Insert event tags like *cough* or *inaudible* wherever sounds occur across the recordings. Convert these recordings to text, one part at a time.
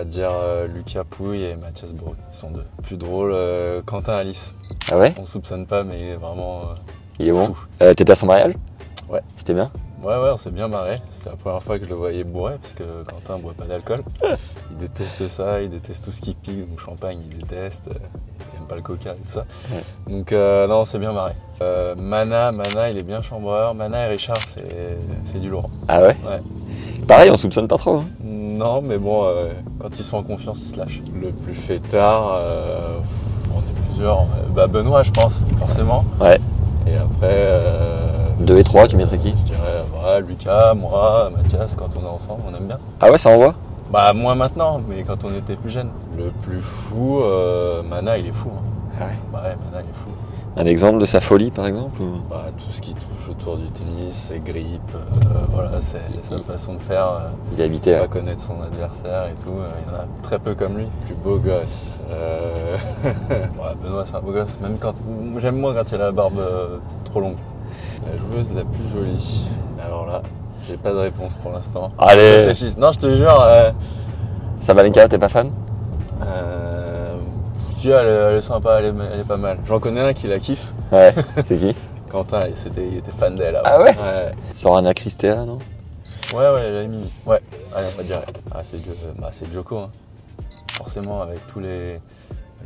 Va dire euh, Lucas Pouille et Mathias Brou. Ils sont deux. Plus drôle, euh, Quentin Alice. Ah ouais On soupçonne pas, mais il est vraiment. euh, Il est bon T'étais à son mariage Ouais. C'était bien Ouais, ouais, on s'est bien marré. C'était la première fois que je le voyais bourré, parce que Quentin boit pas d'alcool. *laughs* Il déteste ça, il déteste tout ce qui pique, donc champagne, il déteste. Il aime pas le coca et tout ça. Ouais. Donc, euh, non, on s'est bien marré. Euh, Mana, Mana, il est bien chambreur. Mana et Richard, c'est c'est du lourd. Ah ouais Ouais. Pareil, on soupçonne pas trop. hein. Non, mais bon, euh, quand ils sont en confiance, ils se lâchent. Le plus fêtard, euh, pff, on est plusieurs. Bah, Benoît, je pense, forcément. Ouais. Et après, euh, 2 et 3, tu mettrais qui? je dirais voilà, Lucas, moi, Mathias, quand on est ensemble, on aime bien. Ah ouais, ça envoie? Bah, moins maintenant, mais quand on était plus jeune. Le plus fou, euh, Mana, il est fou. hein. Ah ouais. Bah ouais, Mana, il est fou. Un exemple de sa folie, par exemple ou- Bah, tout ce qui touche autour du tennis, ses grippes, euh, voilà, c'est sa façon de faire. euh, Il habitait pas connaître son adversaire et tout. euh, Il y en a très peu comme lui. Plus beau gosse. Euh... *laughs* ouais, Benoît, c'est un beau gosse. Même quand. J'aime moins quand il a la barbe euh, trop longue. La joueuse la plus jolie. Alors là, j'ai pas de réponse pour l'instant. Allez. Je. Non, je te jure. Euh... Sabalenka, t'es pas fan? Euh, Si, elle, est- elle est sympa, elle est, elle est pas mal. J'en connais un qui la kiffe. Ouais. *laughs* C'est qui Quentin, il, c'était- il était fan d'elle. Ah ouais Ouais, Sorana Christea, non ouais, ouais, elle a mis. Ouais, allez, on va dire. Ah, c'est Jo- bah, Joko. hein. Forcément, avec tous les.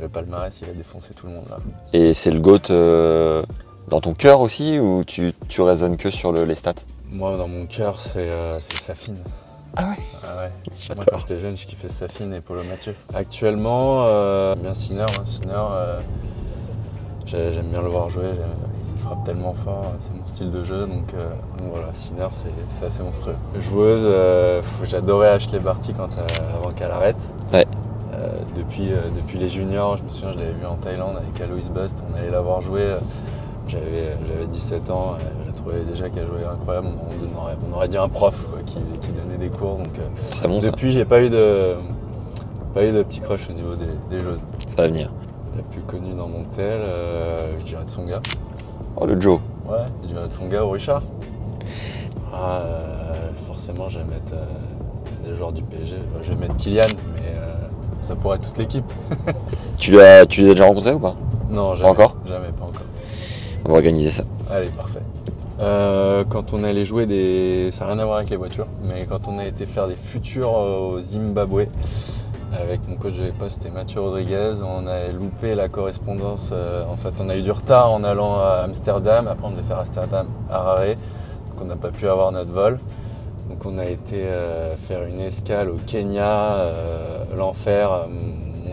Le palmarès, il a défoncé tout le monde là. Et c'est le GOAT euh, dans ton cœur aussi ou tu, tu raisonnes que sur le- les stats? Moi, dans mon cœur, c'est euh, c'est Safine. Ah ouais Ah ouais. *laughs* Moi, quand j'étais jeune, je kiffais Safine et Polo Mathieu. Actuellement, euh, bien Sinner. Hein, Sinner, euh, j'ai- j'aime bien le voir jouer. Il frappe tellement fort, c'est mon style de jeu. Donc, euh, donc voilà, Sinner, c'est- assez monstrueux. Joueuse, euh, j'adorais Ashley Barty quand, euh, avant qu'elle arrête. Ouais. Euh, depuis, euh, depuis les juniors, je me souviens, je l'avais vu en Thaïlande avec Alois Bust. On allait la voir jouer. Euh, J'avais j'avais 17 ans, euh, je la trouvais déjà qu'elle jouait incroyable. On, on aurait, on aurait dit un prof quoi, qui, qui donnait des cours. Donc, euh, Très bon ça. depuis, j'ai pas eu de pas eu de petit crush au niveau des, des joueuses. Ça va venir. La plus connue dans mon tel, euh, je dirais Tsonga. Oh, le Joe. Ouais, je dirais Tsonga ou Richard. Ah, euh, forcément, je vais mettre euh, des joueurs du PSG. Je vais mettre Kylian, mais euh, ça pourrait être toute l'équipe. *laughs* Tu l'as tu les as déjà rencontrés ou pas? Non, jamais. encore? Jamais, pas encore. On va organiser ça. Allez, parfait. Euh, quand on allait jouer des. Ça n'a rien à voir avec les voitures, mais quand on a été faire des futurs au Zimbabwe, avec mon coach de l'époque, c'était Mathieu Rodriguez, on a loupé la correspondance. euh, en fait, on a eu du retard en allant à Amsterdam, après on devait faire Amsterdam, Harare, donc on n'a pas pu avoir notre vol. Donc on a été euh, faire une escale au Kenya, euh, l'enfer.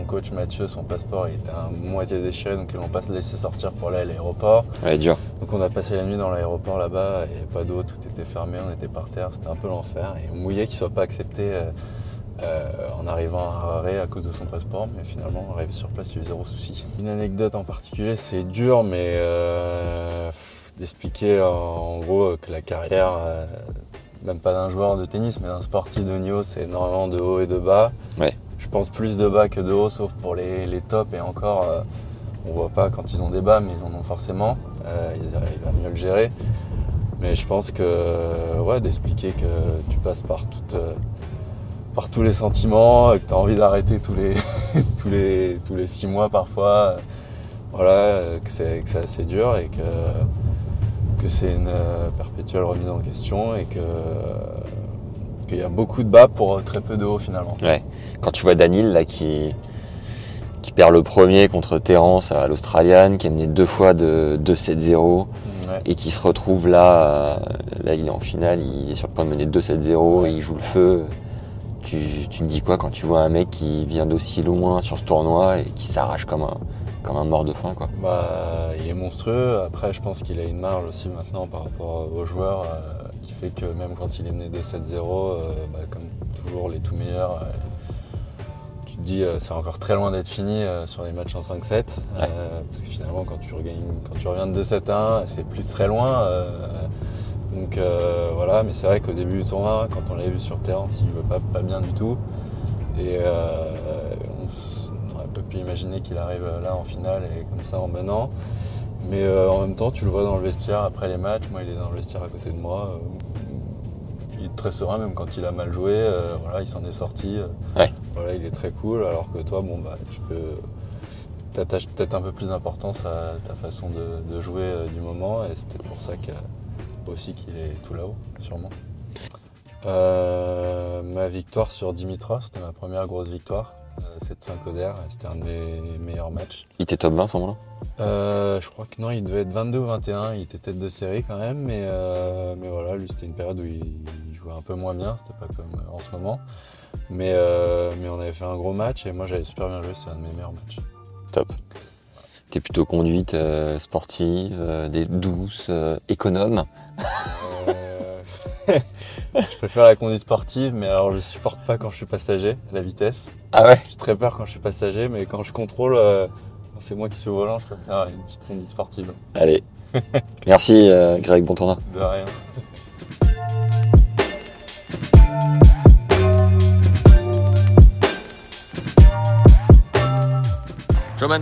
Mon coach Mathieu, son passeport il était à moitié déchiré, donc ils l'ont pas laissé sortir pour aller à l'aéroport. Ouais, dur. Donc on a passé la nuit dans l'aéroport là-bas, il n'y avait pas d'eau, tout était fermé, on était par terre, c'était un peu l'enfer. Et on mouillait qu'il ne soit pas accepté euh, euh, en arrivant à Harare à cause de son passeport, mais finalement arrivé sur place, il y a eu zéro souci. Une anecdote en particulier, c'est dur, mais euh, d'expliquer en, gros que la carrière, même pas d'un joueur de tennis, mais d'un sportif de haut niveau, c'est énormément de haut et de bas. Ouais. Je pense plus de bas que de haut, sauf pour les, les tops, et encore... euh, on voit pas quand ils ont des bas, mais ils en ont forcément. Euh, ils mieux le gérer. Mais je pense que, ouais, d'expliquer que tu passes par, euh, tous les sentiments, que tu as envie d'arrêter tous les, *laughs* tous, six mois parfois. euh, Voilà, euh, que c'est assez dur et que, c'est une perpétuelle remise en question et que qu'il y a beaucoup de bas pour très peu de haut finalement. Ouais. Quand tu vois Danil là qui, qui perd le premier contre Terence à l'Australienne, qui est mené deux fois de 2-7-0 Ouais. et qui se retrouve là, euh, là il est en finale, il est sur le point de mener 2-7-0 et il joue le feu. Tu, tu te dis quoi quand tu vois un mec qui vient d'aussi loin sur ce tournoi et qui s'arrache comme un, comme un mort de faim quoi? Bah, il est monstrueux. Après, je pense qu'il a une marge aussi maintenant par rapport aux joueurs euh, qui fait que même quand il est mené 2-7-0, euh, bah, comme toujours les tout meilleurs, euh, tu te dis euh, c'est encore très loin d'être fini sur les matchs en 5-7. euh, parce que finalement, quand tu, regagnes, quand tu reviens de 2-7-1, c'est plus très loin. donc voilà, mais c'est vrai qu'au début du tournoi, quand on l'a vu sur terrain, il ne veut pas, pas bien du tout. Et on on aurait pas pu imaginer qu'il arrive là en finale et comme ça en menant. Mais euh, en même temps, tu le vois dans le vestiaire après les matchs. Moi, il est dans le vestiaire à côté de moi. Euh, il est très serein, même quand il a mal joué. euh, voilà, il s'en est sorti. Ouais. Voilà, il est très cool. Alors que toi, bon, bah, tu peux. T'attaches peut-être un peu plus d'importance à ta façon de, de jouer euh, du moment. Et c'est peut-être pour ça aussi qu'il est tout là-haut, sûrement. Ma victoire sur Dimitrov, c'était ma première grosse victoire. Euh, 7-5 Oder, c'était un de mes meilleurs matchs. Il était top 20 à ce moment-là Euh, je crois que non, il devait être 22 ou 21, il était tête de série quand même, mais, euh, mais voilà, lui c'était une période où il, il jouait un peu moins bien, c'était pas comme en ce moment. Mais, euh, mais on avait fait un gros match et moi j'avais super bien joué, c'est un de mes meilleurs matchs. Top. T'es plutôt conduite euh, sportive, euh, des douces, euh, économe. *laughs* Je préfère la conduite sportive, mais alors je supporte pas quand je suis passager, la vitesse. Ah ouais? J'ai très peur quand je suis passager, mais quand je contrôle, euh, quand c'est moi qui suis au volant, je préfère une petite conduite sportive. Allez. *laughs* Merci euh, Greg, bon tournoi. De rien. Showman